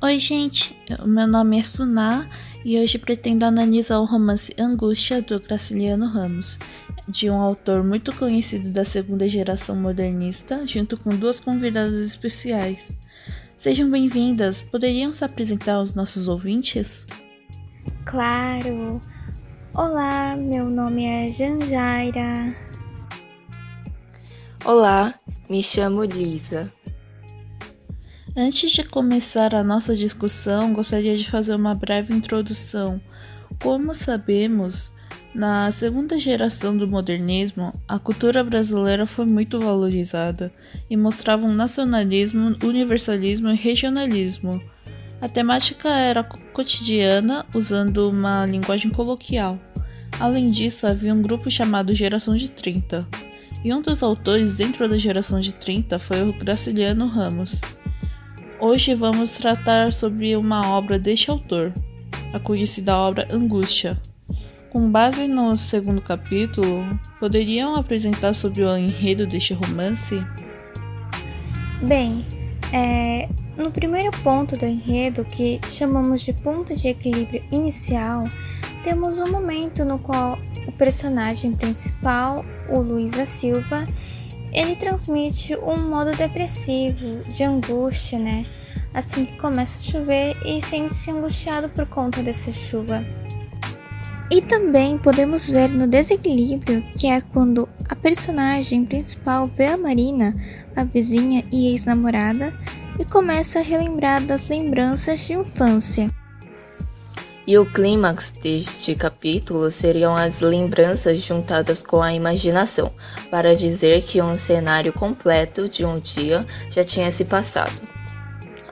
Oi, gente. Meu nome é Suná e hoje pretendo analisar o romance Angústia do Graciliano Ramos, de um autor muito conhecido da segunda geração modernista, junto com duas convidadas especiais. Sejam bem-vindas. Poderiam se apresentar aos nossos ouvintes? Claro. Olá, meu nome é Janjaira. Olá, me chamo Lisa. Antes de começar a nossa discussão, gostaria de fazer uma breve introdução. Como sabemos, na segunda geração do modernismo, a cultura brasileira foi muito valorizada e mostrava um nacionalismo, universalismo e regionalismo. A temática era cotidiana, usando uma linguagem coloquial. Além disso, havia um grupo chamado Geração de 30, e um dos autores dentro da Geração de 30 foi o Graciliano Ramos. Hoje vamos tratar sobre uma obra deste autor, a conhecida obra Angústia. Com base no segundo capítulo, poderiam apresentar sobre o enredo deste romance? Bem, é, no primeiro ponto do enredo, que chamamos de ponto de equilíbrio inicial, temos um momento no qual o personagem principal, o Luiz da Silva, ele transmite um modo depressivo, de angústia, né? Assim que começa a chover e sente-se angustiado por conta dessa chuva. E também podemos ver no desequilíbrio, que é quando a personagem principal vê a Marina, a vizinha e ex-namorada, e começa a relembrar das lembranças de infância. E o clímax deste capítulo seriam as lembranças juntadas com a imaginação, para dizer que um cenário completo de um dia já tinha se passado.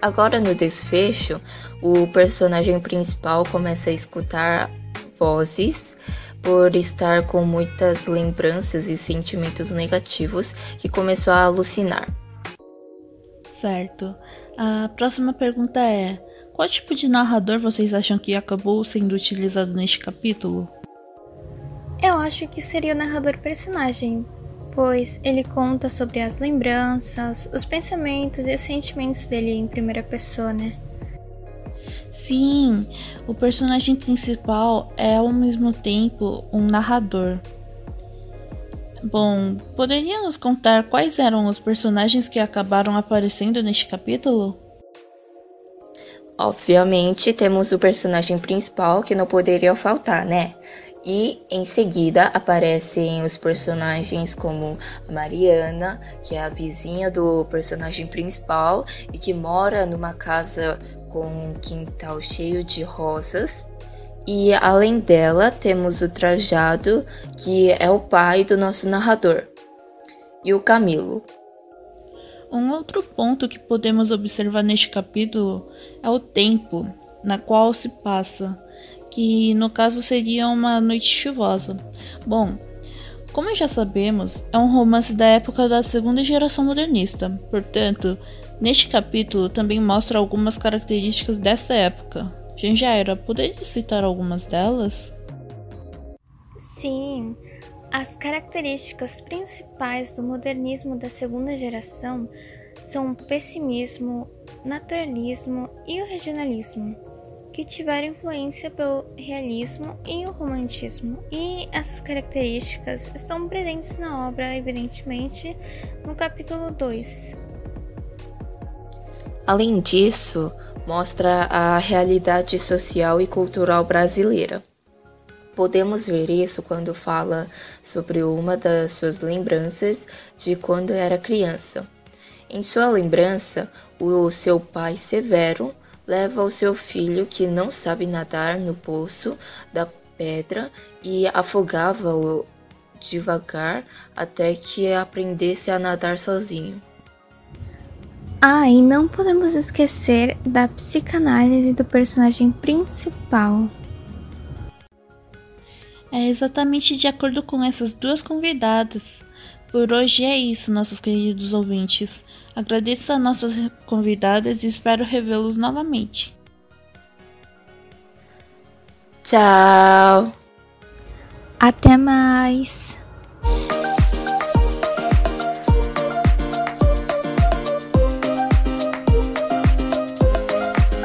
Agora no desfecho, o personagem principal começa a escutar vozes por estar com muitas lembranças e sentimentos negativos que começou a alucinar. Certo. A próxima pergunta é: qual tipo de narrador vocês acham que acabou sendo utilizado neste capítulo? Eu acho que seria o narrador personagem, pois ele conta sobre as lembranças, os pensamentos e os sentimentos dele em primeira pessoa, né? Sim, o personagem principal é ao mesmo tempo um narrador. Bom, poderia nos contar quais eram os personagens que acabaram aparecendo neste capítulo? Obviamente, temos o personagem principal que não poderia faltar, né? E em seguida aparecem os personagens como a Mariana, que é a vizinha do personagem principal e que mora numa casa com um quintal cheio de rosas. E além dela, temos o Trajado, que é o pai do nosso narrador, e o Camilo, um outro ponto que podemos observar neste capítulo é o tempo na qual se passa, que no caso seria uma noite chuvosa. Bom, como já sabemos, é um romance da época da segunda geração modernista, portanto, neste capítulo também mostra algumas características desta época. Genjaira, poderia citar algumas delas? Sim, as características principais do modernismo da segunda geração são o pessimismo, naturalismo e o regionalismo, que tiveram influência pelo realismo e o romantismo, e essas características estão presentes na obra, evidentemente, no capítulo 2. Além disso, mostra a realidade social e cultural brasileira. Podemos ver isso quando fala sobre uma das suas lembranças de quando era criança. Em sua lembrança, o seu pai Severo leva o seu filho que não sabe nadar no poço da pedra e afogava-o devagar até que aprendesse a nadar sozinho. Ah, e não podemos esquecer da psicanálise do personagem principal, é exatamente de acordo com essas duas convidadas. Por hoje é isso, nossos queridos ouvintes. Agradeço a nossas convidadas e espero revê-los novamente. Tchau! Até mais!